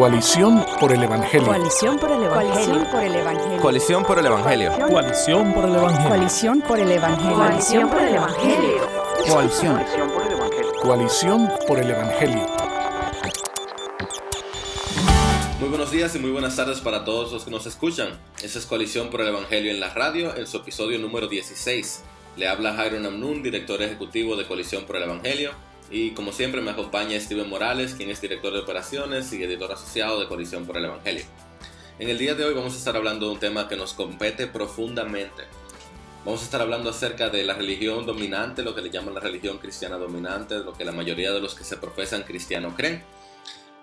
Coalición por el Evangelio. Coalición por el Evangelio. Coalición por el Evangelio. Coalición por el Evangelio. Coalición por el Evangelio. Coalición por el Evangelio. Coalición. Coalición por el Evangelio. Muy buenos días y muy buenas tardes para todos los que nos escuchan. Esta es Coalición por el Evangelio en la radio, en su episodio número 16. Le habla Jairo Namnun, director ejecutivo de Coalición por el Evangelio. Y como siempre me acompaña Steven Morales, quien es director de operaciones y editor asociado de Coalición por el Evangelio. En el día de hoy vamos a estar hablando de un tema que nos compete profundamente. Vamos a estar hablando acerca de la religión dominante, lo que le llaman la religión cristiana dominante, lo que la mayoría de los que se profesan cristianos creen.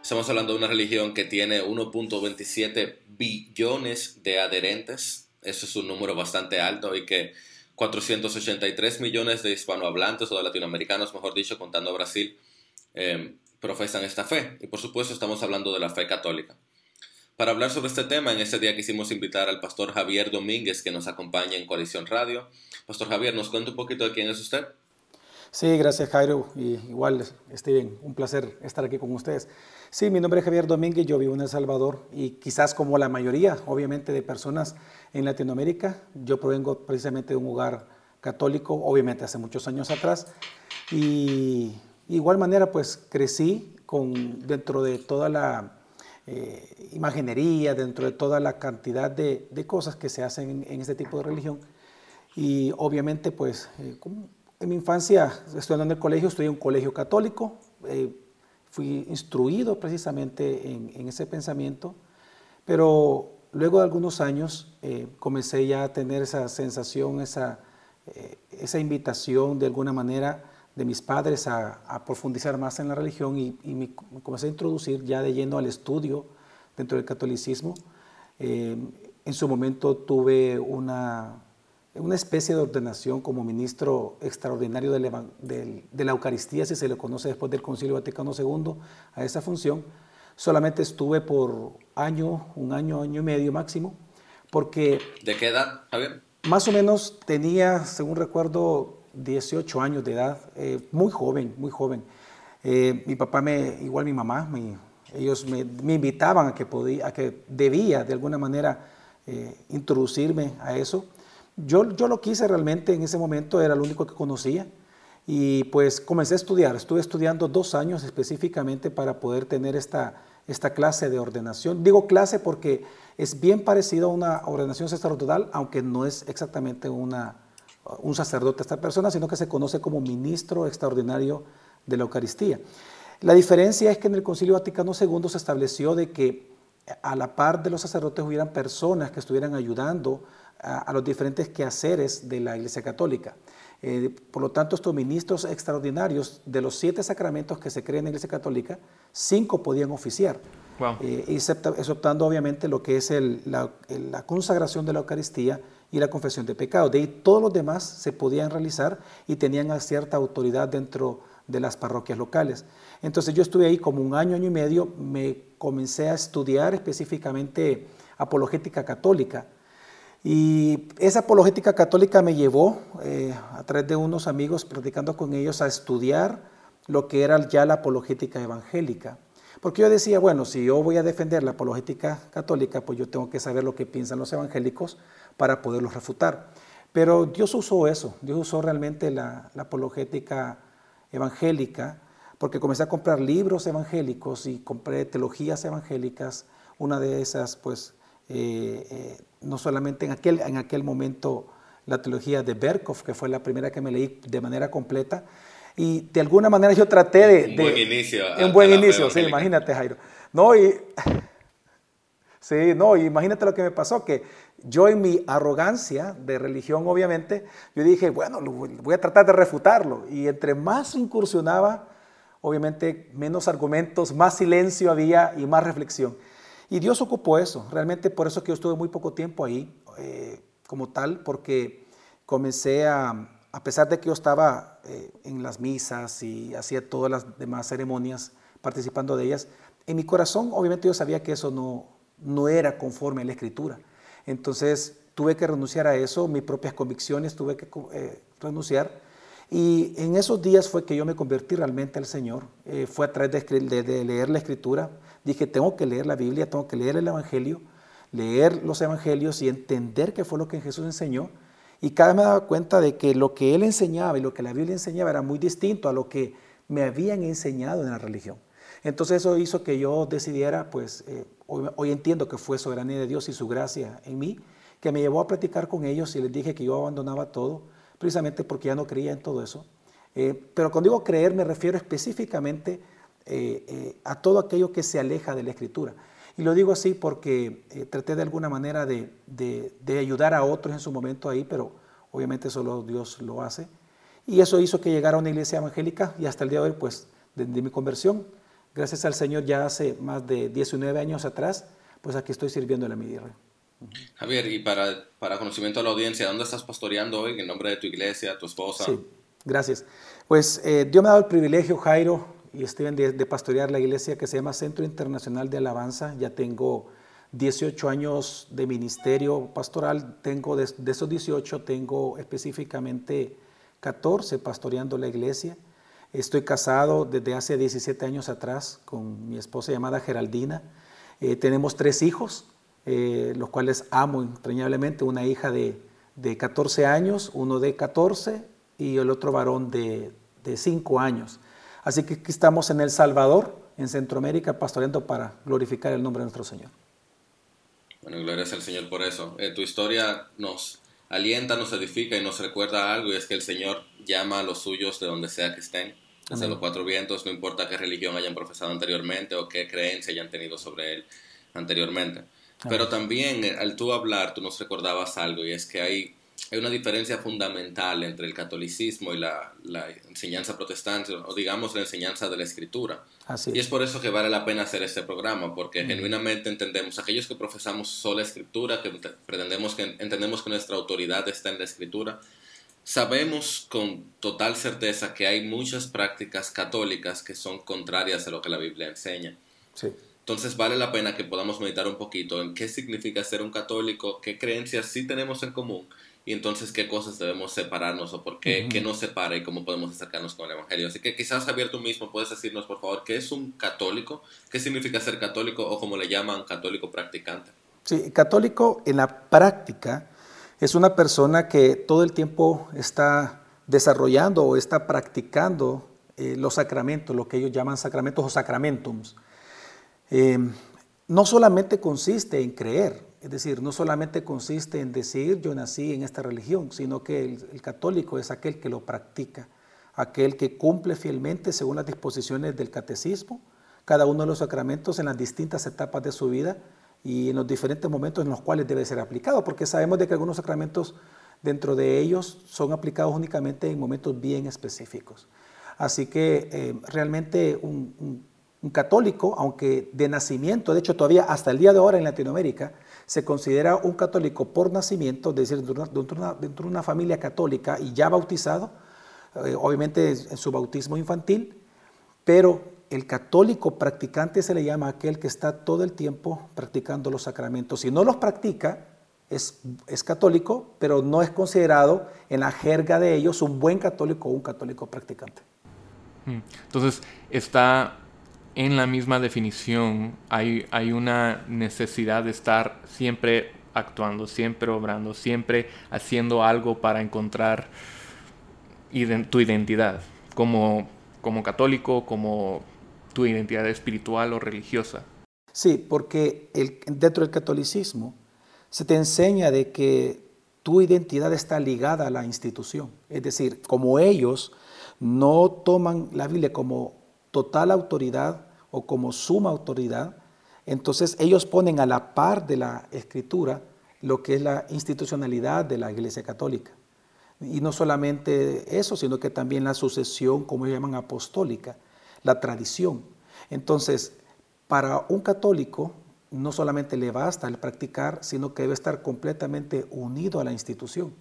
Estamos hablando de una religión que tiene 1.27 billones de adherentes. Eso es un número bastante alto y que 483 millones de hispanohablantes o de latinoamericanos, mejor dicho, contando a Brasil, eh, profesan esta fe. Y por supuesto estamos hablando de la fe católica. Para hablar sobre este tema, en este día quisimos invitar al pastor Javier Domínguez, que nos acompaña en Coalición Radio. Pastor Javier, ¿nos cuenta un poquito de quién es usted? Sí, gracias Jairo. Y igual, Steven, un placer estar aquí con ustedes. Sí, mi nombre es Javier Domínguez, yo vivo en El Salvador y quizás como la mayoría, obviamente, de personas en Latinoamérica, yo provengo precisamente de un hogar católico, obviamente hace muchos años atrás, y igual manera pues crecí con, dentro de toda la eh, imaginería, dentro de toda la cantidad de, cosas que se hacen en, este tipo de religión, y obviamente pues eh, en mi infancia estudiando en el colegio, estudié en un colegio católico, eh, fui instruido precisamente en, ese pensamiento, pero luego de algunos años eh, comencé ya a tener esa sensación, esa, eh, esa invitación de alguna manera de mis padres a, profundizar más en la religión y, me, comencé a introducir ya de lleno al estudio dentro del catolicismo. Eh, en su momento tuve una, una especie de ordenación como ministro extraordinario de la Eucaristía, si se le conoce después del Concilio Vaticano II, a esa función. Solamente estuve por año, un año, año y medio máximo, porque... ¿De qué edad, Javier? Más o menos tenía, según recuerdo, 18 años de edad, eh, muy joven, muy joven. Eh, mi papá, me, igual mi mamá, ellos me, invitaban a que, podía, a que debía de alguna manera eh, introducirme a eso. Yo, yo lo quise realmente en ese momento, era lo único que conocía. Y pues comencé a estudiar, estuve estudiando dos años específicamente para poder tener esta, esta clase de ordenación. Digo clase porque es bien parecido a una ordenación sacerdotal, aunque no es exactamente una, un sacerdote esta persona, sino que se conoce como ministro extraordinario de la Eucaristía. La diferencia es que en el Concilio Vaticano II se estableció de que a la par de los sacerdotes hubieran personas que estuvieran ayudando a, los diferentes quehaceres de la Iglesia Católica. Eh, por lo tanto, estos ministros extraordinarios, de los siete sacramentos que se creen en la Iglesia Católica, cinco podían oficiar, eh, exceptando obviamente lo que es la, la, consagración de la Eucaristía y la confesión de pecados. De ahí todos los demás se podían realizar y tenían cierta autoridad dentro de las parroquias locales. Entonces yo estuve ahí como un año, año y medio, me comencé a estudiar específicamente apologética católica, y esa apologética católica me llevó, eh, a través de unos amigos, platicando con ellos, a estudiar lo que era ya la apologética evangélica. Porque yo decía, bueno, si yo voy a defender la apologética católica, pues yo tengo que saber lo que piensan los evangélicos para poderlos refutar. Pero Dios usó eso, Dios usó realmente la, apologética evangélica, porque comencé a comprar libros evangélicos y compré teologías evangélicas. Una de esas, pues, eh, eh, no solamente en aquel, en aquel momento la teología de Berkov, que fue la primera que me leí de manera completa, y de alguna manera yo traté de... Un buen inicio. Un buen inicio, sí, imagínate Jairo. No, y... Sí, no, imagínate lo que me pasó, que yo en mi arrogancia de religión, obviamente, yo dije, bueno, voy a tratar de refutarlo. Y entre más incursionaba, obviamente, menos argumentos, más silencio había y más reflexión. Y Dios ocupó eso, realmente por eso que yo estuve muy poco tiempo ahí eh, como tal, porque comencé a, a pesar de que yo estaba eh, en las misas y hacía todas las demás ceremonias, participando de ellas, en mi corazón obviamente yo sabía que eso no, no era conforme a la escritura. Entonces tuve que renunciar a eso, mis propias convicciones tuve que eh, renunciar. Y en esos días fue que yo me convertí realmente al Señor. Eh, fue a través de, de, leer la Escritura. Dije, tengo que leer la Biblia, tengo que leer el Evangelio, leer los Evangelios y entender qué fue lo que Jesús enseñó. Y cada vez me daba cuenta de que lo que Él enseñaba y lo que la Biblia enseñaba era muy distinto a lo que me habían enseñado en la religión. Entonces eso hizo que yo decidiera, pues eh, hoy, entiendo que fue soberanía de Dios y su gracia en mí, que me llevó a platicar con ellos y les dije que yo abandonaba todo precisamente porque ya no creía en todo eso. Eh, pero cuando digo creer me refiero específicamente eh, eh, a todo aquello que se aleja de la escritura. Y lo digo así porque traté de alguna manera de, de, ayudar a otros en su momento ahí, pero obviamente solo Dios lo hace. Y eso hizo que llegara a una iglesia evangélica y hasta el día de hoy, pues, desde mi conversión, gracias al Señor ya hace más de 19 años atrás, pues aquí estoy sirviendo en la Midirre. Javier, y para, para conocimiento de la audiencia, ¿dónde estás pastoreando hoy en nombre de tu iglesia, tu esposa? Sí, gracias. Pues eh, Dios me ha dado el privilegio, Jairo y Steven, de, de, pastorear la iglesia que se llama Centro Internacional de Alabanza. Ya tengo 18 años de ministerio pastoral. Tengo de, de esos 18, tengo específicamente 14 pastoreando la iglesia. Estoy casado desde hace 17 años atrás con mi esposa llamada Geraldina. Eh, tenemos tres hijos, eh, los cuales amo entrañablemente, una hija de, de, 14 años, uno de 14 y el otro varón de, de 5 años. Así que aquí estamos en El Salvador, en Centroamérica, pastoreando para glorificar el nombre de nuestro Señor. Bueno, gloria al Señor por eso. Eh, tu historia nos alienta, nos edifica y nos recuerda algo, y es que el Señor llama a los suyos de donde sea que estén, desde los cuatro vientos, no importa qué religión hayan profesado anteriormente o qué creencia hayan tenido sobre él anteriormente. Pero también eh, al tú hablar, tú nos recordabas algo y es que hay, hay una diferencia fundamental entre el catolicismo y la, la enseñanza protestante, o digamos la enseñanza de la escritura. Así. Y es por eso que vale la pena hacer este programa, porque genuinamente entendemos, aquellos que profesamos sola escritura, que pretendemos que entendemos que nuestra autoridad está en la escritura, sabemos con total certeza que hay muchas prácticas católicas que son contrarias a lo que la Biblia enseña. Sí. Entonces vale la pena que podamos meditar un poquito en qué significa ser un católico, qué creencias sí tenemos en común y entonces qué cosas debemos separarnos o por qué, qué nos separa y cómo podemos acercarnos con el Evangelio. Así que quizás Javier tú mismo puedes decirnos por favor qué es un católico, qué significa ser católico o como le llaman católico practicante. Sí, católico en la práctica es una persona que todo el tiempo está desarrollando o está practicando eh, los sacramentos, lo que ellos llaman sacramentos o sacramentums. Eh, no solamente consiste en creer, es decir, no solamente consiste en decir yo nací en esta religión, sino que el, católico es aquel que lo practica, aquel que cumple fielmente según las disposiciones del catecismo, cada uno de los sacramentos en las distintas etapas de su vida y en los diferentes momentos en los cuales debe ser aplicado, porque sabemos de que algunos sacramentos dentro de ellos son aplicados únicamente en momentos bien específicos. Así que eh, realmente un, un un católico, aunque de nacimiento, de hecho todavía hasta el día de ahora en Latinoamérica, se considera un católico por nacimiento, es decir, dentro de una, familia católica y ya bautizado, eh, obviamente en su bautismo infantil, pero el católico practicante se le llama aquel que está todo el tiempo practicando los sacramentos. Si no los practica, es, es católico, pero no es considerado en la jerga de ellos un buen católico o un católico practicante. Hmm. Entonces, está en la misma definición hay, hay una necesidad de estar siempre actuando, siempre obrando, siempre haciendo algo para encontrar tu identidad, como, como católico, como tu identidad espiritual o religiosa. Sí, porque dentro del catolicismo se te enseña de que tu identidad está ligada a la institución. Es decir, como ellos no toman la Biblia como total autoridad o como suma autoridad, entonces ellos ponen a la par de la escritura lo que es la institucionalidad de la Iglesia Católica. Y no solamente eso, sino que también la sucesión, como ellos llaman, apostólica, la tradición. Entonces, para un católico no solamente le basta el practicar, sino que debe estar completamente unido a la institución.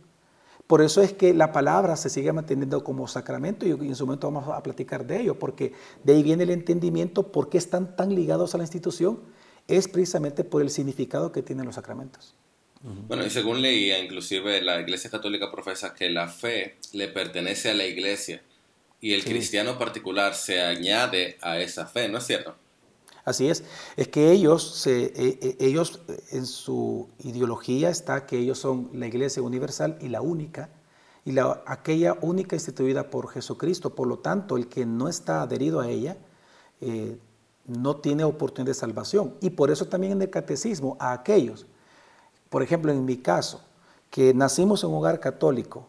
Por eso es que la palabra se sigue manteniendo como sacramento y en su momento vamos a platicar de ello, porque de ahí viene el entendimiento por qué están tan ligados a la institución, es precisamente por el significado que tienen los sacramentos. Bueno, y según leía, inclusive la Iglesia Católica profesa que la fe le pertenece a la Iglesia y el cristiano particular se añade a esa fe, ¿no es cierto? Así es, es que ellos, se, e, e, ellos en su ideología está que ellos son la iglesia universal y la única, y la, aquella única instituida por Jesucristo. Por lo tanto, el que no está adherido a ella eh, no tiene oportunidad de salvación. Y por eso también en el catecismo, a aquellos, por ejemplo, en mi caso, que nacimos en un hogar católico,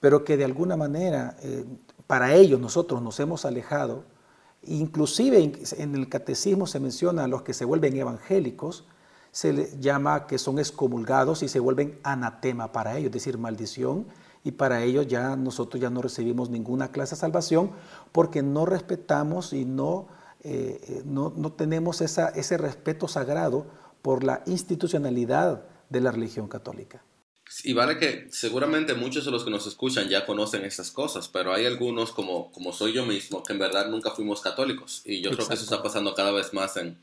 pero que de alguna manera eh, para ellos nosotros nos hemos alejado, Inclusive en el catecismo se menciona a los que se vuelven evangélicos, se les llama que son excomulgados y se vuelven anatema para ellos, es decir, maldición, y para ellos ya nosotros ya no recibimos ninguna clase de salvación porque no respetamos y no, eh, eh, no, no, tenemos esa, ese respeto sagrado por la institucionalidad de la religión católica. Y vale que seguramente muchos de los que nos escuchan ya conocen esas cosas, pero hay algunos, como, como soy yo mismo, que en verdad nunca fuimos católicos. Y yo creo que eso está pasando cada vez más en,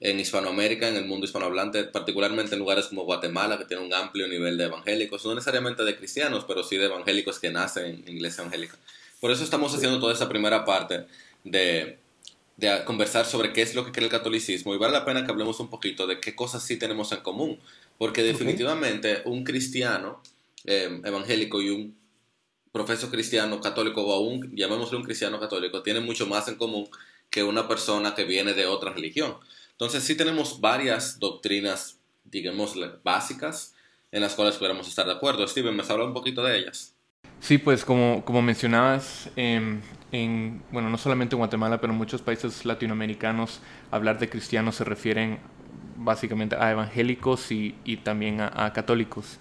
en Hispanoamérica, en el mundo hispanohablante, particularmente en lugares como Guatemala, que tiene un amplio nivel de evangélicos, no necesariamente de cristianos, pero sí de evangélicos que nacen en iglesia evangélica. Por eso estamos haciendo toda esa primera parte de, de conversar sobre qué es lo que cree el catolicismo y vale la pena que hablemos un poquito de qué cosas sí tenemos en común. Porque definitivamente un cristiano eh, evangélico y un profesor cristiano católico o aún llamémosle un cristiano católico tienen mucho más en común que una persona que viene de otra religión. Entonces sí tenemos varias doctrinas, digamos, básicas en las cuales podemos estar de acuerdo. Steven, ¿me habla un poquito de ellas? Sí, pues como, como mencionabas, em, en, bueno, no solamente en Guatemala, pero en muchos países latinoamericanos, hablar de cristianos se refieren básicamente a evangélicos y, también a, católicos.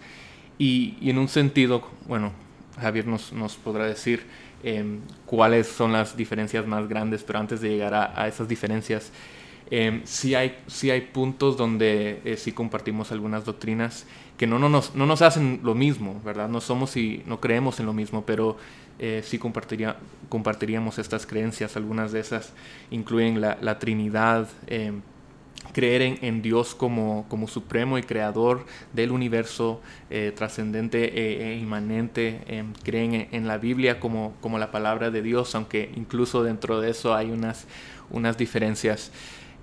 Y, en un sentido, bueno, Javier nos, nos podrá decir em, cuáles son las diferencias más grandes, pero antes de llegar a, esas diferencias, eh, sí, hay, sí hay puntos donde eh, sí compartimos algunas doctrinas que no, no, nos, no nos hacen lo mismo, ¿verdad? No somos y no creemos en lo mismo, pero eh, sí compartiría, compartiríamos estas creencias. Algunas de esas incluyen la, la Trinidad, em, creer en, Dios como, como, supremo y creador del universo eh, trascendente e, e inmanente, em, creen en, la Biblia como, como la palabra de Dios, aunque incluso dentro de eso hay unas, unas diferencias.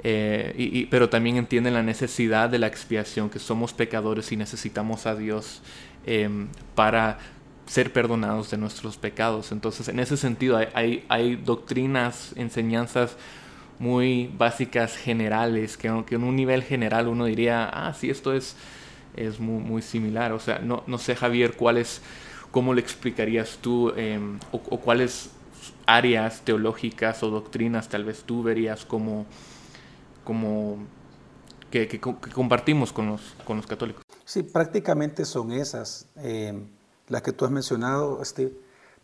Eh, y, pero también entienden la necesidad de la expiación, que somos pecadores y necesitamos a Dios em, para ser perdonados de nuestros pecados. Entonces, en ese sentido, hay, hay doctrinas, enseñanzas muy básicas generales, que, en un nivel general uno diría, ah, sí, esto es, es muy, muy similar. O sea, no, no sé, Javier, cuáles, cómo le explicarías tú em, o, cuáles áreas teológicas o doctrinas tal vez tú verías como, como que, compartimos con los, con los católicos. Sí, prácticamente son esas, em, las que tú has mencionado, Steve,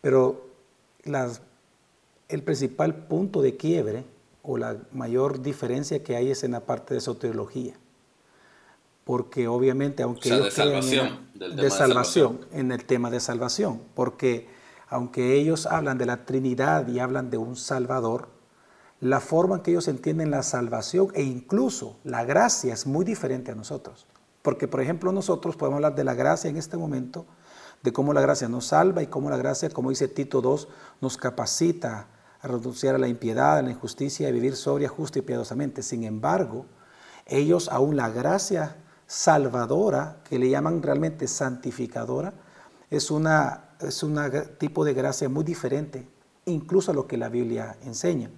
pero las, el principal punto de quiebre o la mayor diferencia que hay es en la parte de soteriología. Porque obviamente, aunque ellos de salvación, en, de, salvación, en el tema de salvación, porque aunque ellos hablan de la Trinidad y hablan de un Salvador, la forma en que ellos entienden la salvación e incluso la gracia es muy diferente a nosotros. Porque, por ejemplo, nosotros podemos hablar de la gracia en este momento, de cómo la gracia nos salva y cómo la gracia, como dice Tito II, nos capacita a renunciar a la impiedad, a la injusticia, a vivir sobria, justa y piadosamente. Sin embargo, ellos aún la gracia salvadora, que le llaman realmente santificadora, es un es tipo de gracia muy diferente, incluso a lo que la Biblia enseña.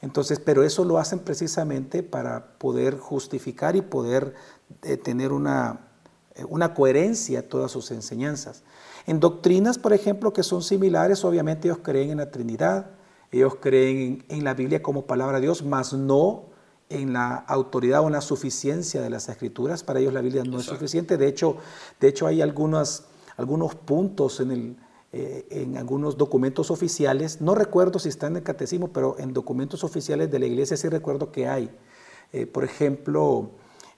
Entonces, pero eso lo hacen precisamente para poder justificar y poder eh, tener una, eh, una coherencia a todas sus enseñanzas. En doctrinas, por ejemplo, que son similares, obviamente ellos creen en la Trinidad, ellos creen en, la Biblia como palabra de Dios, mas no en la autoridad o en la suficiencia de las escrituras. Para ellos la Biblia no es suficiente. De hecho, de hecho hay algunos, algunos puntos en, el, eh, en algunos documentos oficiales, no recuerdo si está en el catecismo, pero en documentos oficiales de la iglesia sí recuerdo que hay. Eh, por ejemplo,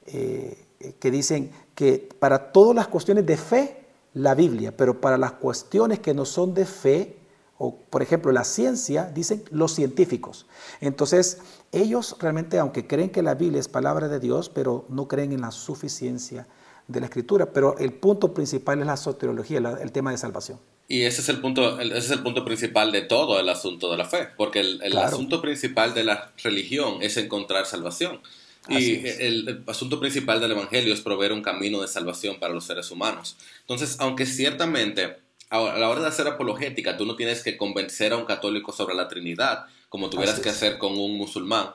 eh, que dicen que para todas las cuestiones de fe, la Biblia, pero para las cuestiones que no son de fe, o por ejemplo la ciencia, dicen los científicos. Entonces, ellos realmente, aunque creen que la Biblia es palabra de Dios, pero no creen en la suficiencia de la escritura, pero el punto principal es la soteriología, el tema de salvación. Y ese es el punto, ese es el punto principal de todo el asunto de la fe, porque el, asunto principal de la religión es encontrar salvación. Y el, asunto principal del Evangelio es proveer un camino de salvación para los seres humanos. Entonces, aunque ciertamente a la hora de hacer apologética tú no tienes que convencer a un católico sobre la Trinidad, como tuvieras que hacer con un musulmán,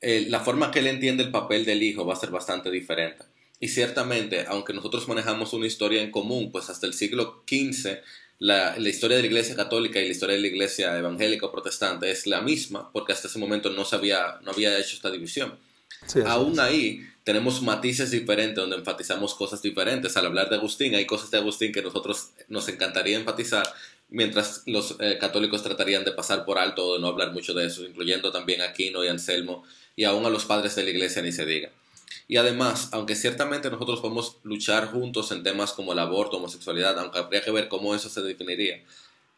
eh, la forma que él entiende el papel del Hijo va a ser bastante diferente. Y ciertamente, aunque nosotros manejamos una historia en común, pues hasta el siglo XV la, historia de la Iglesia Católica y la historia de la Iglesia Evangélica o Protestante es la misma, porque hasta ese momento no, se había, no había hecho esta división. Aún ahí tenemos matices diferentes donde enfatizamos cosas diferentes. Al hablar de Agustín, hay cosas de Agustín que nosotros nos encantaría enfatizar, mientras los eh, católicos tratarían de pasar por alto o de no hablar mucho de eso, incluyendo también a Aquino y Anselmo, y aún a los padres de la Iglesia ni se diga. Y además, aunque ciertamente nosotros podemos luchar juntos en temas como el aborto, homosexualidad, aunque habría que ver cómo eso se definiría,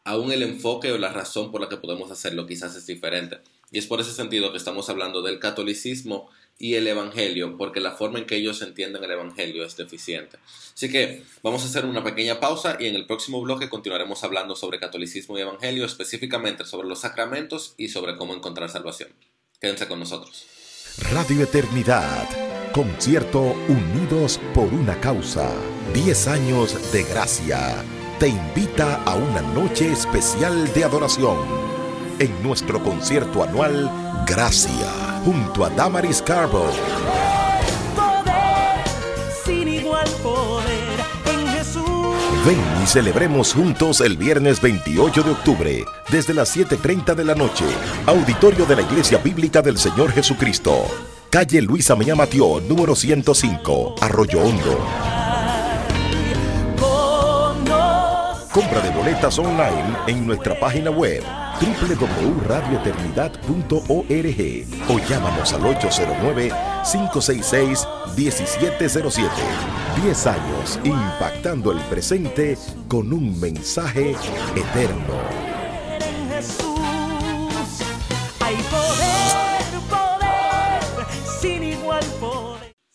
aún el enfoque o la razón por la que podemos hacerlo quizás es diferente. Y es por ese sentido que estamos hablando del catolicismo y el Evangelio, porque la forma en que ellos entienden el Evangelio es deficiente. Así que vamos a hacer una pequeña pausa y en el próximo bloque continuaremos hablando sobre catolicismo y Evangelio, específicamente sobre los sacramentos y sobre cómo encontrar salvación. Quédense con nosotros. Radio Eternidad Concierto Unidos por una causa. 10 años de gracia. Te invita a una noche especial de adoración. En nuestro concierto anual Gracia, junto a Damaris Carbo. sin igual poder en Jesús. Ven y celebremos juntos el viernes 28 de octubre, desde las 7:30 de la noche. Auditorio de la Iglesia Bíblica del Señor Jesucristo calle Luisa Meña Matió, número 105, Arroyo Hondo. Compra de boletas online en nuestra página web www.radioeternidad.org o llámanos al 809-566-1707. 10 años impactando el presente con un mensaje eterno.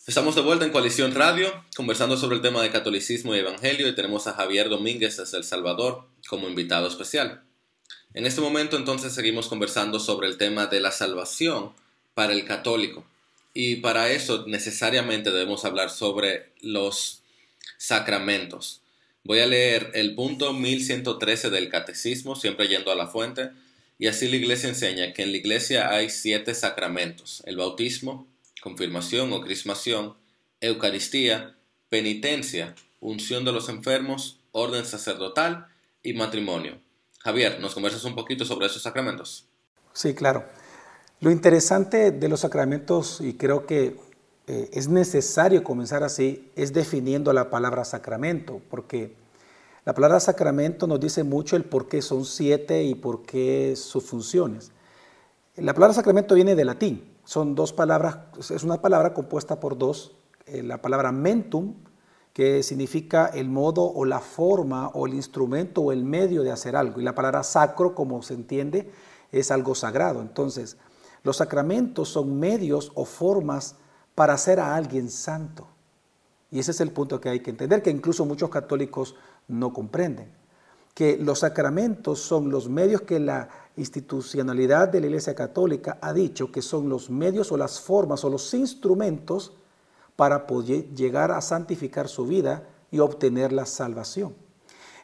Estamos de vuelta en Coalición Radio, conversando sobre el tema de catolicismo y evangelio y tenemos a Javier Domínguez desde El Salvador como invitado especial. En este momento entonces seguimos conversando sobre el tema de la salvación para el católico y para eso necesariamente debemos hablar sobre los sacramentos. Voy a leer el punto 1113 del catecismo, siempre yendo a la fuente, y así la iglesia enseña que en la iglesia hay siete sacramentos, el bautismo, confirmación o crismación, Eucaristía, penitencia, unción de los enfermos, orden sacerdotal y matrimonio. Javier, ¿nos conversas un poquito sobre esos sacramentos? Sí, claro. Lo interesante de los sacramentos, y creo que eh, es necesario comenzar así, es definiendo la palabra sacramento, porque la palabra sacramento nos dice mucho el por qué son siete y por qué sus funciones. La palabra sacramento viene del latín, son dos palabras, es una palabra compuesta por dos, eh, la palabra mentum, que significa el modo o la forma o el instrumento o el medio de hacer algo, y la palabra sacro, como se entiende, es algo sagrado. Entonces, los sacramentos son medios o formas para hacer a alguien santo. Y ese es el punto que hay que entender, que incluso muchos católicos no comprenden, que los sacramentos son los medios que la institucionalidad de la Iglesia Católica ha dicho que son los medios o las formas o los instrumentos para poder llegar a santificar su vida y obtener la salvación.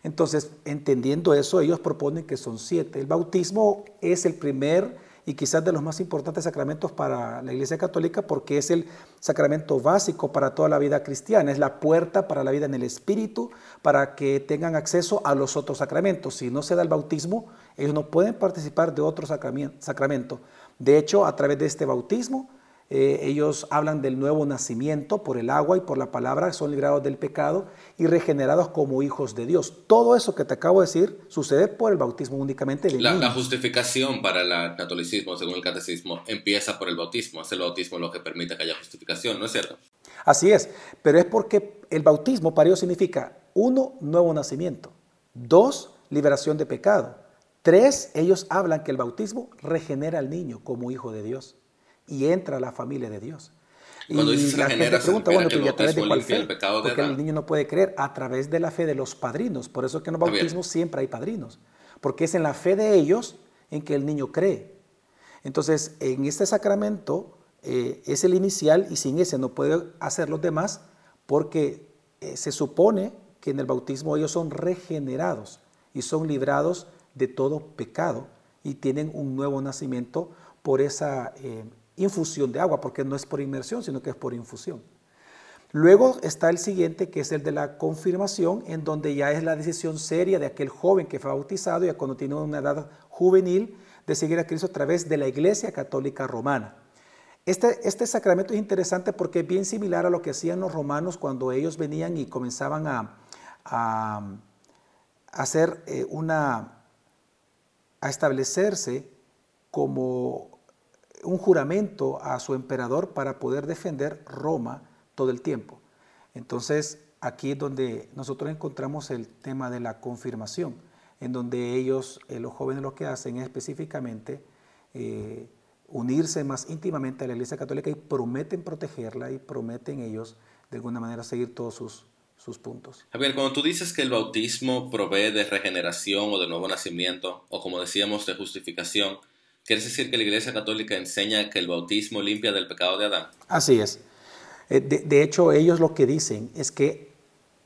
Entonces, entendiendo eso, ellos proponen que son siete. El bautismo es el primer y quizás de los más importantes sacramentos para la Iglesia Católica porque es el sacramento básico para toda la vida cristiana, es la puerta para la vida en el Espíritu, para que tengan acceso a los otros sacramentos. Si no se da el bautismo, ellos no pueden participar de otro sacramento. De hecho, a través de este bautismo, eh, ellos hablan del nuevo nacimiento por el agua y por la palabra, son librados del pecado y regenerados como hijos de Dios. Todo eso que te acabo de decir sucede por el bautismo únicamente. De la, la, justificación para el catolicismo, según el catecismo, empieza por el bautismo. Es el bautismo lo que permite que haya justificación, ¿no es cierto? Así es, pero es porque el bautismo para ellos significa, uno, nuevo nacimiento, dos, liberación de pecado, tres, ellos hablan que el bautismo regenera al niño como hijo de Dios y entra a la familia de Dios. Cuando y dices la gente pregunta, bueno, que ¿y a través de cuál fe? el pecado de Porque el niño no puede creer a través de la fe de los padrinos. Por eso es que en los bautismos siempre hay padrinos. Porque es en la fe de ellos en que el niño cree. Entonces, en este sacramento eh, es el inicial y sin ese no puede hacer los demás porque eh, se supone que en el bautismo ellos son regenerados y son librados de todo pecado y tienen un nuevo nacimiento por esa eh, infusión de agua, porque no es por inmersión, sino que es por infusión. Luego está el siguiente, que es el de la confirmación, en donde ya es la decisión seria de aquel joven que fue bautizado, ya cuando tiene una edad juvenil, de seguir a Cristo a través de la Iglesia Católica Romana. Este, este sacramento es interesante porque es bien similar a lo que hacían los romanos cuando ellos venían y comenzaban a, a- hacer eh, una, a establecerse como un juramento a su emperador para poder defender Roma todo el tiempo. Entonces, aquí es donde nosotros encontramos el tema de la confirmación, en donde ellos, eh, los jóvenes, lo que hacen es específicamente eh, unirse más íntimamente a la Iglesia Católica y prometen protegerla y prometen ellos de alguna manera seguir todos sus, sus puntos. Javier, cuando tú dices que el bautismo provee de regeneración o de nuevo nacimiento, o como decíamos, de justificación, ¿quieres decir que la Iglesia Católica enseña que el bautismo limpia del pecado de Adán? Así es. Eh, De, hecho, ellos lo que dicen es que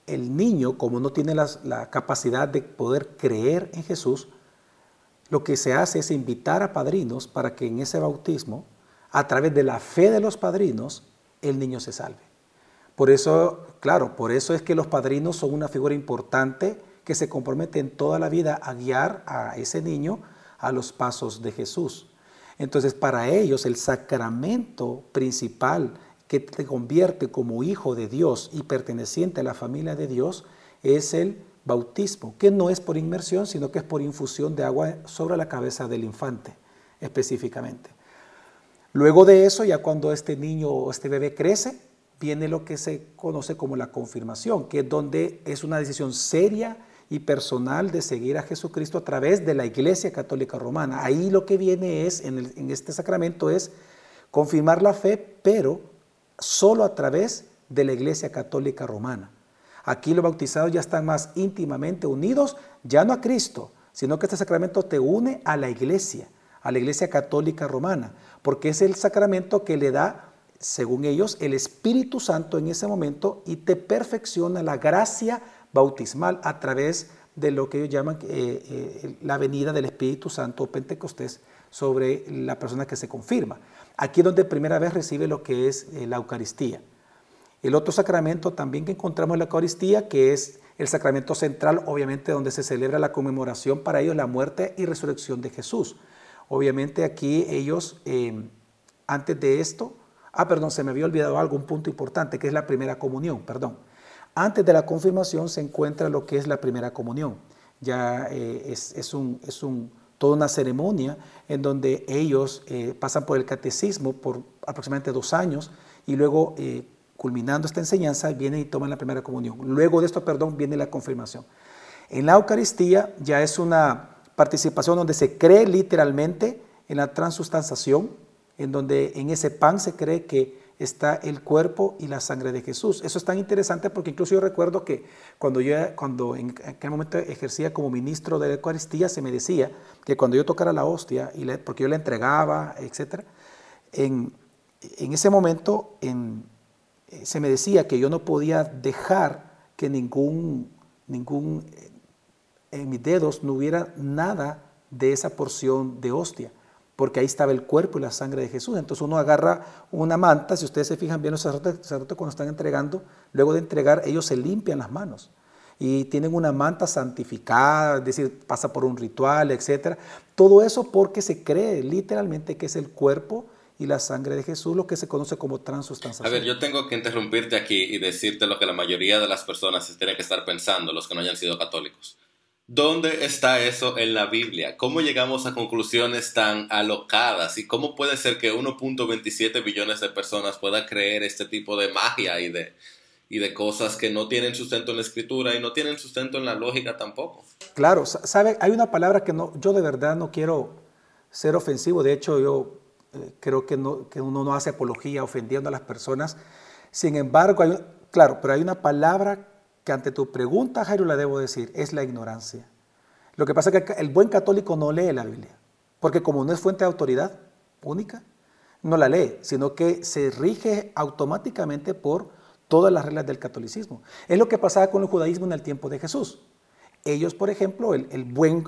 el niño, como no tiene la capacidad de poder creer en Jesús, lo que se hace es invitar a padrinos para que en ese bautismo, a través de la fe de los padrinos, el niño se salve. Por eso, claro, por eso es que los padrinos son una figura importante que se compromete en toda la vida a guiar a ese niño a los pasos de Jesús. Entonces, para ellos el sacramento principal que te convierte como hijo de Dios y perteneciente a la familia de Dios es el bautismo, que no es por inmersión, sino que es por infusión de agua sobre la cabeza del infante específicamente. Luego de eso, ya cuando este niño o este bebé crece, viene lo que se conoce como la confirmación, que es donde es una decisión seria y personal de seguir a Jesucristo a través de la Iglesia Católica Romana. Ahí lo que viene es, en, este sacramento, es confirmar la fe, pero solo a través de la Iglesia Católica Romana. Aquí los bautizados ya están más íntimamente unidos, ya no a Cristo, sino que este sacramento te une a la Iglesia, a la Iglesia Católica Romana, porque es el sacramento que le da, según ellos, el Espíritu Santo en ese momento y te perfecciona la gracia bautismal a través de lo que ellos llaman eh, eh, la venida del Espíritu Santo Pentecostés sobre la persona que se confirma. Aquí es donde primera vez recibe lo que es eh, la Eucaristía. El otro sacramento también que encontramos en la Eucaristía, que es el sacramento central, obviamente donde se celebra la conmemoración para ellos la muerte y resurrección de Jesús. Obviamente aquí ellos, eh, antes de esto, ah, perdón, se me había olvidado algo, un punto importante, que es la primera comunión, perdón. Antes de la confirmación se encuentra lo que es la primera comunión. Ya eh, es, es un, es un, toda una ceremonia en donde ellos eh, pasan por el catecismo por aproximadamente dos años y luego, eh, culminando esta enseñanza, vienen y toman la primera comunión. Luego de esto, perdón, viene la confirmación. En la Eucaristía ya es una participación donde se cree literalmente en la transustanciación, en donde en ese pan se cree que está el cuerpo y la sangre de Jesús. Eso es tan interesante porque incluso yo recuerdo que cuando yo cuando en aquel momento ejercía como ministro de la Eucaristía se me decía que cuando yo tocara la hostia porque yo la entregaba, etcétera, en, ese momento en, eh, se me decía que yo no podía dejar que ningún ningún eh, en mis dedos no hubiera nada de esa porción de hostia, porque ahí estaba el cuerpo y la sangre de Jesús. Entonces uno agarra una manta, si ustedes se fijan bien los sacerdotes, cuando están entregando, luego de entregar ellos se limpian las manos y tienen una manta santificada, es decir, pasa por un ritual, etcétera. Todo eso porque se cree literalmente que es el cuerpo y la sangre de Jesús, lo que se conoce como A transustanciación. ver, yo tengo que interrumpirte aquí y decirte lo que la mayoría de las personas tienen que estar pensando, los que no hayan sido católicos. ¿Dónde está eso en la Biblia? ¿Cómo llegamos a conclusiones tan alocadas? ¿Y cómo puede ser que 1.27 billones de personas puedan creer este tipo de magia y de, y de cosas que no tienen sustento en la escritura y no tienen sustento en la lógica tampoco? Claro, sa- sabe, hay una palabra que no, yo de verdad no quiero ser ofensivo, de hecho yo eh, creo que, no, que uno no hace apología ofendiendo a las personas. Sin embargo, hay, claro, pero hay una palabra que ante tu pregunta, Jairo, la debo decir, es la ignorancia. Lo que pasa es que el buen católico no lee la Biblia, porque como no es fuente de autoridad única, no la lee, sino que se rige automáticamente por todas las reglas del catolicismo. Es lo que pasaba con el judaísmo en el tiempo de Jesús. Ellos, por ejemplo, el, buen,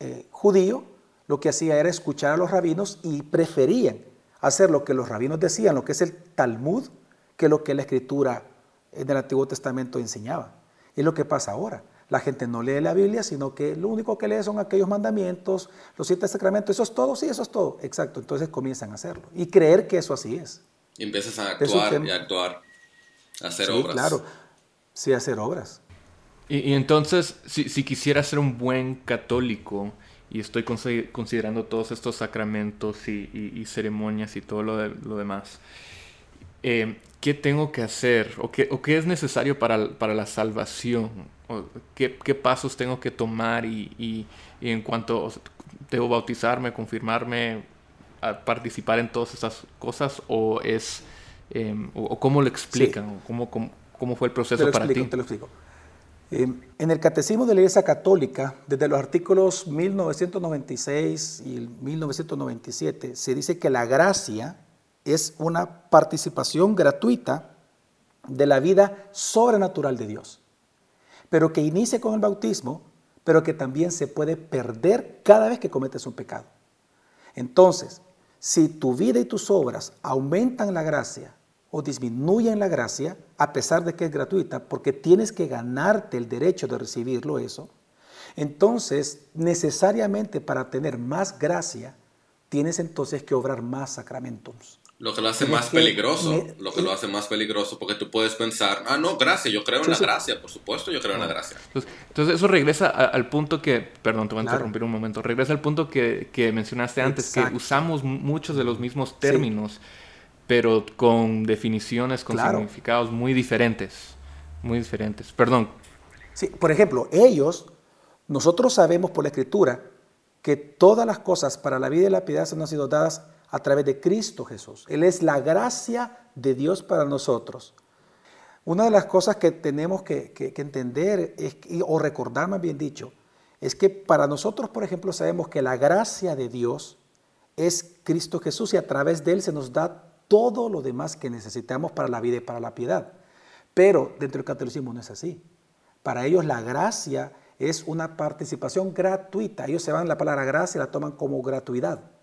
eh, judío, lo que hacía era escuchar a los rabinos y preferían hacer lo que los rabinos decían, lo que es el Talmud, que lo que la escritura del Antiguo Testamento enseñaba. Es lo que pasa ahora. La gente no lee la Biblia, sino que lo único que lee son aquellos mandamientos, los siete sacramentos, eso es todo, sí, eso es todo. Exacto, entonces comienzan a hacerlo y creer que eso así es. Y empiezas a actuar y a actuar, a hacer sí, claro, sí, hacer obras. Y, entonces, si, quisiera ser un buen católico y estoy considerando todos estos sacramentos y, ceremonias y todo lo, lo demás, eh, ¿qué tengo que hacer? ¿O qué, o qué es necesario para, para la salvación? qué, qué, pasos tengo que tomar? Y, en cuanto debo bautizarme, confirmarme, participar en todas esas cosas? ¿O es em, o, cómo lo explican? ¿Cómo, cómo, fue el proceso para ti? Te lo explico. Em, en el Catecismo de la Iglesia Católica, desde los artículos 1996 y 1997, se dice que la gracia es una participación gratuita de la vida sobrenatural de Dios, pero que inicia con el bautismo, pero que también se puede perder cada vez que cometes un pecado. Entonces, si tu vida y tus obras aumentan la gracia o disminuyen la gracia, a pesar de que es gratuita, porque tienes que ganarte el derecho de recibirlo eso, entonces necesariamente para tener más gracia, tienes entonces que obrar más sacramentos. Lo que lo hace más peligroso, lo que lo hace más peligroso, porque tú puedes pensar, ah, no, gracia, yo creo en la gracia, por supuesto, yo creo en la gracia. Entonces, eso regresa al punto que, perdón, te voy a interrumpir un momento, regresa al punto que, que mencionaste antes, que usamos muchos de los mismos términos, pero con definiciones, con significados muy diferentes, muy diferentes. Perdón. Sí, por ejemplo, ellos, nosotros sabemos por la escritura que todas las cosas para la vida y la piedad se nos han sido dadas a través de Cristo Jesús. Él es la gracia de Dios para nosotros. Una de las cosas que tenemos que, entender o recordar más bien dicho, es que para nosotros, por ejemplo, sabemos que la gracia de Dios es Cristo Jesús y a través de Él se nos da todo lo demás que necesitamos para la vida y para la piedad. Pero dentro del catolicismo no es así. Para ellos la gracia es una participación gratuita. Ellos se van la palabra gracia y la toman como gratuidad.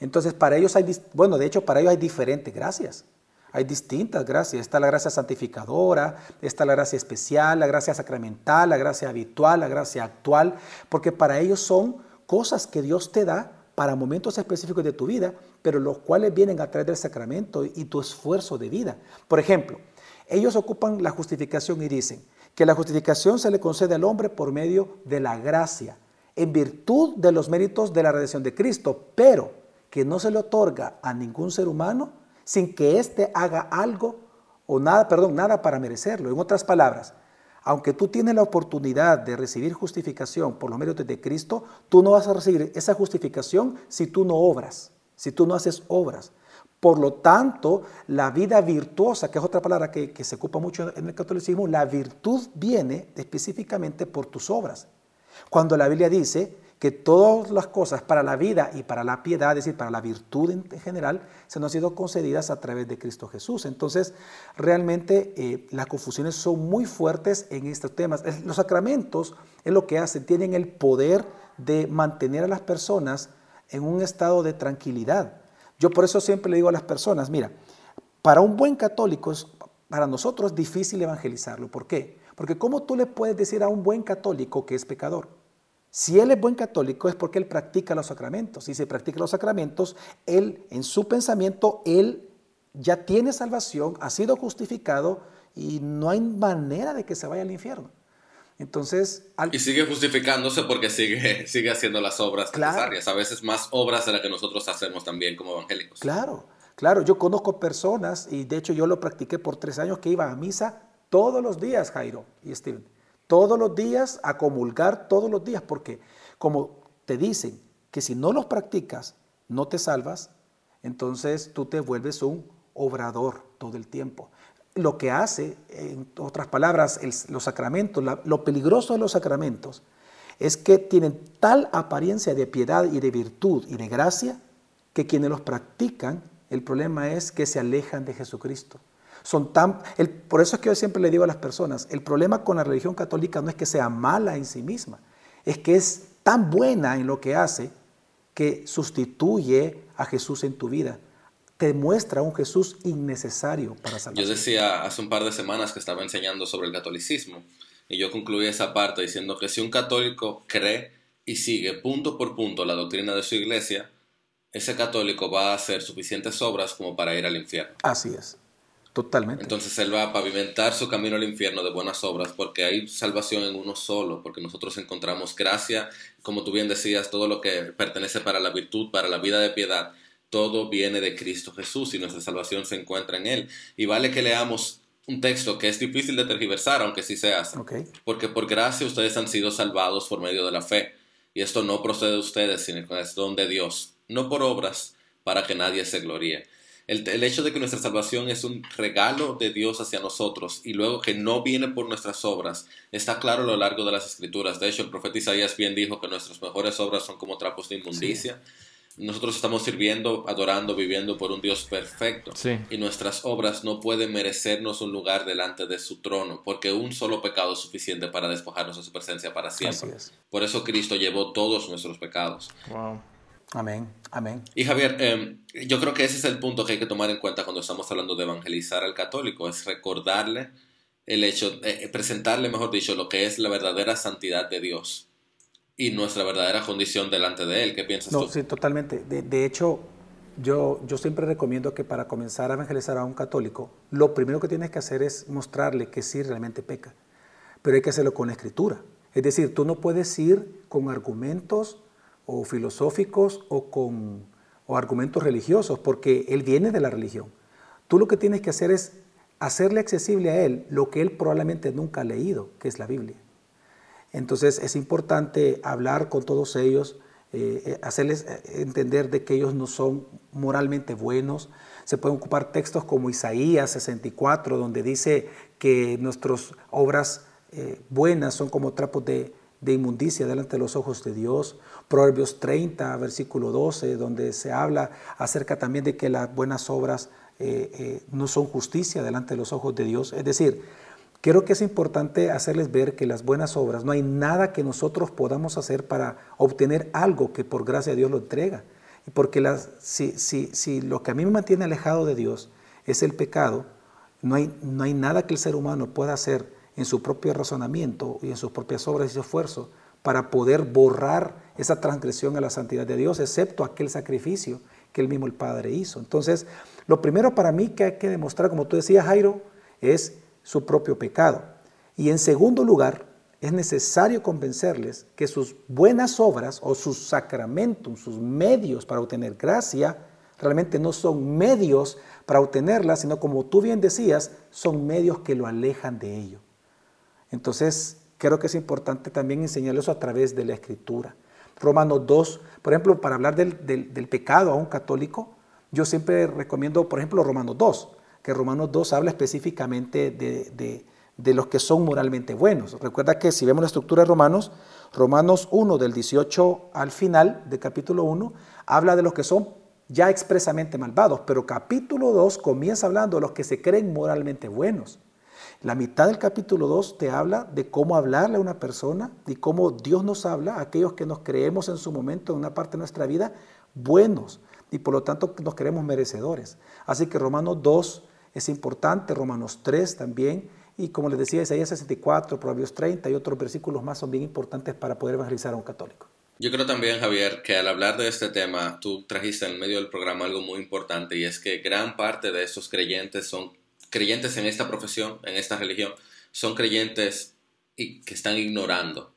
Entonces, para ellos hay, bueno, de hecho, para ellos hay diferentes gracias. Hay distintas gracias. Está la gracia santificadora, está la gracia especial, la gracia sacramental, la gracia habitual, la gracia actual, porque para ellos son cosas que Dios te da para momentos específicos de tu vida, pero los cuales vienen a través del sacramento y tu esfuerzo de vida. Por ejemplo, ellos ocupan la justificación y dicen que la justificación se le concede al hombre por medio de la gracia, en virtud de los méritos de la redención de Cristo, pero que no se le otorga a ningún ser humano sin que éste haga algo o nada, perdón, nada para merecerlo. En otras palabras, aunque tú tienes la oportunidad de recibir justificación por los méritos de Cristo, tú no vas a recibir esa justificación si tú no obras, si tú no haces obras. Por lo tanto, la vida virtuosa, que es otra palabra que, que se ocupa mucho en el catolicismo, la virtud viene específicamente por tus obras. Cuando la Biblia dice que todas las cosas para la vida y para la piedad, es decir, para la virtud en general, se nos han sido concedidas a través de Cristo Jesús. Entonces, realmente eh, las confusiones son muy fuertes en estos temas. Los sacramentos es lo que hacen, tienen el poder de mantener a las personas en un estado de tranquilidad. Yo por eso siempre le digo a las personas, mira, para un buen católico, para nosotros es difícil evangelizarlo. ¿Por qué? Porque ¿cómo tú le puedes decir a un buen católico que es pecador? Si él es buen católico es porque él practica los sacramentos. Si se practica los sacramentos, él en su pensamiento, él ya tiene salvación, ha sido justificado y no hay manera de que se vaya al infierno. Entonces, Y sigue justificándose porque sigue, sigue haciendo las obras necesarias, a veces más obras de las que nosotros hacemos también como evangélicos. Claro, claro, yo conozco personas, y de hecho yo lo practiqué por tres años, que iba a misa todos los días, Jairo y Steven todos los días, a comulgar todos los días, porque como te dicen que si no los practicas, no te salvas, entonces tú te vuelves un obrador todo el tiempo. Lo que hace, en otras palabras, los sacramentos, lo peligroso de los sacramentos es que tienen tal apariencia de piedad y de virtud y de gracia que quienes los practican, el problema es que se alejan de Jesucristo. Son tan, el, por eso es que yo siempre le digo a las personas, el problema con la religión católica no es que sea mala en sí misma, es que es tan buena en lo que hace que sustituye a Jesús en tu vida. Te muestra un Jesús innecesario para salvar. Yo decía hace un par de semanas que estaba enseñando sobre el catolicismo y yo concluí esa parte diciendo que si un católico cree y sigue punto por punto la doctrina de su iglesia, ese católico va a hacer suficientes obras como para ir al infierno. Así es. Totalmente. Entonces él va a pavimentar su camino al infierno de buenas obras porque hay salvación en uno solo, porque nosotros encontramos gracia, como tú bien decías, todo lo que pertenece para la virtud, para la vida de piedad, todo viene de Cristo Jesús y nuestra salvación se encuentra en Él. Y vale que leamos un texto que es difícil de tergiversar, aunque sí se hace. Porque por gracia ustedes han sido salvados por medio de la fe. Y esto no procede de ustedes, sino que es don de Dios, no por obras, para que nadie se gloríe. El, el, hecho de que nuestra salvación es un regalo de Dios hacia nosotros y luego que no viene por nuestras obras, está claro a lo largo de las escrituras. De hecho, el profeta Isaías bien dijo que nuestras mejores obras son como trapos de inmundicia. Nosotros estamos sirviendo, adorando, viviendo por un Dios perfecto. Y nuestras obras no pueden merecernos un lugar delante de su trono, porque un solo pecado es suficiente para despojarnos de su presencia para siempre. Por eso Cristo llevó todos nuestros pecados. Wow. Amén, amén. Y Javier, em, yo creo que ese es el punto que hay que tomar en cuenta cuando estamos hablando de evangelizar al católico, es recordarle el hecho, eh, presentarle, mejor dicho, lo que es la verdadera santidad de Dios y nuestra verdadera condición delante de Él. ¿Qué piensas no, tú? Sí, totalmente. De, hecho, yo, yo siempre recomiendo que para comenzar a evangelizar a un católico, lo primero que tienes que hacer es mostrarle que sí realmente peca, pero hay que hacerlo con la escritura. Es decir, tú no puedes ir con argumentos o filosóficos o con o argumentos religiosos, porque él viene de la religión. Tú lo que tienes que hacer es hacerle accesible a él lo que él probablemente nunca ha leído, que es la Biblia. Entonces es importante hablar con todos ellos, eh, eh, hacerles eh, entender de que ellos no son moralmente buenos. Se pueden ocupar textos como Isaías 64, donde dice que nuestras obras buenas son como trapos de, inmundicia delante de los ojos de Dios. Proverbios 30, versículo 12, donde se habla acerca también de que las buenas obras no son justicia delante de los ojos de Dios. Es decir, Creo que es importante hacerles ver que las buenas obras, no hay nada que nosotros podamos hacer para obtener algo que por gracia de Dios lo entrega. Porque si, si, si, lo que a mí me mantiene alejado de Dios es el pecado, no hay, no hay nada que el ser humano pueda hacer en su propio razonamiento y en sus propias obras y su esfuerzo para poder borrar esa transgresión a la santidad de Dios, excepto aquel sacrificio que el mismo el Padre hizo. Entonces, lo primero para mí que hay que demostrar, como tú decías, Jairo, es su propio pecado. Y en segundo lugar, es necesario convencerles que sus buenas obras o sus sacramentos, sus medios para obtener gracia, realmente no son medios para obtenerla, sino como tú bien decías, son medios que lo alejan de ello. Entonces, creo que es importante también enseñarles a través de la escritura. Romanos 2, por ejemplo, para hablar del, del pecado a un católico, yo siempre recomiendo, por ejemplo, Romanos 2 que Romanos 2 habla específicamente de, los que son moralmente buenos. Recuerda que si vemos la estructura de Romanos, Romanos 1 del 18 al final del capítulo 1 habla de los que son ya expresamente malvados, pero capítulo 2 comienza hablando de los que se creen moralmente buenos. La mitad del capítulo 2 te habla de cómo hablarle a una persona y cómo Dios nos habla a aquellos que nos creemos en su momento, en una parte de nuestra vida, buenos y por lo tanto nos creemos merecedores. Así que Romanos 2 es importante, Romanos 3 también, y como les decía, Isaías 64, Proverbios 30 y otros versículos más son bien importantes para poder evangelizar a un católico. Yo creo también, Javier, que al hablar de este tema, tú trajiste en medio del programa algo muy importante y es que gran parte de estos creyentes son creyentes en esta profesión, en esta religión, son creyentes y que están ignorando,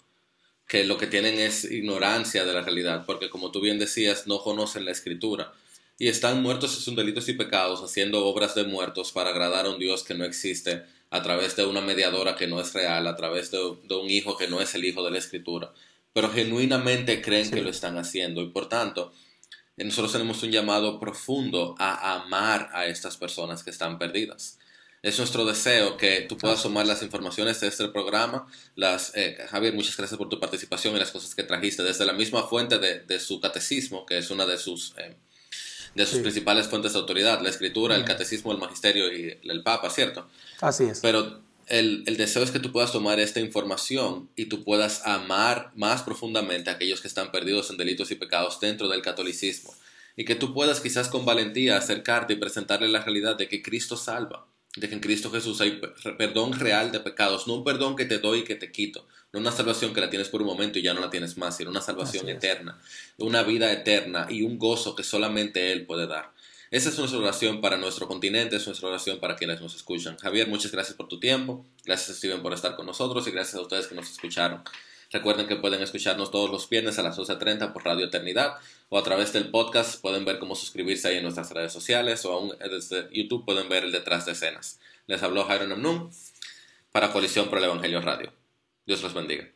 que lo que tienen es ignorancia de la realidad, porque como tú bien decías, no conocen la escritura. Y están muertos en sus delitos y pecados, haciendo obras de muertos para agradar a un Dios que no existe, a través de una mediadora que no es real, a través de, un hijo que no es el hijo de la Escritura, pero genuinamente creen que lo están haciendo y por tanto nosotros tenemos un llamado profundo a amar a estas personas que están perdidas. Es nuestro deseo que tú puedas tomar las informaciones de este programa. Las, eh, Javier, muchas gracias por tu participación y las cosas que trajiste desde la misma fuente de, su catecismo, que es una de sus, eh, de sus principales fuentes de autoridad, la escritura, el catecismo, el magisterio y el papa, ¿cierto? Así es. Pero el, el, deseo es que tú puedas tomar esta información y tú puedas amar más profundamente a aquellos que están perdidos en delitos y pecados dentro del catolicismo. Y que tú puedas quizás con valentía acercarte y presentarle la realidad de que Cristo salva de que en Cristo Jesús hay perdón real de pecados, no un perdón que te doy y que te quito, no una salvación que la tienes por un momento y ya no la tienes más, sino una salvación eterna, una vida eterna y un gozo que solamente Él puede dar. Esa es nuestra oración para nuestro continente, es nuestra oración para quienes nos escuchan. Javier, muchas gracias por tu tiempo, gracias Steven por estar con nosotros y gracias a ustedes que nos escucharon. Recuerden que pueden escucharnos todos los viernes a las 12.30 por Radio Eternidad o a través del podcast pueden ver cómo suscribirse ahí en nuestras redes sociales o aún desde YouTube pueden ver el detrás de escenas. Les habló Jairo Namnum para Colisión por el Evangelio Radio. Dios los bendiga.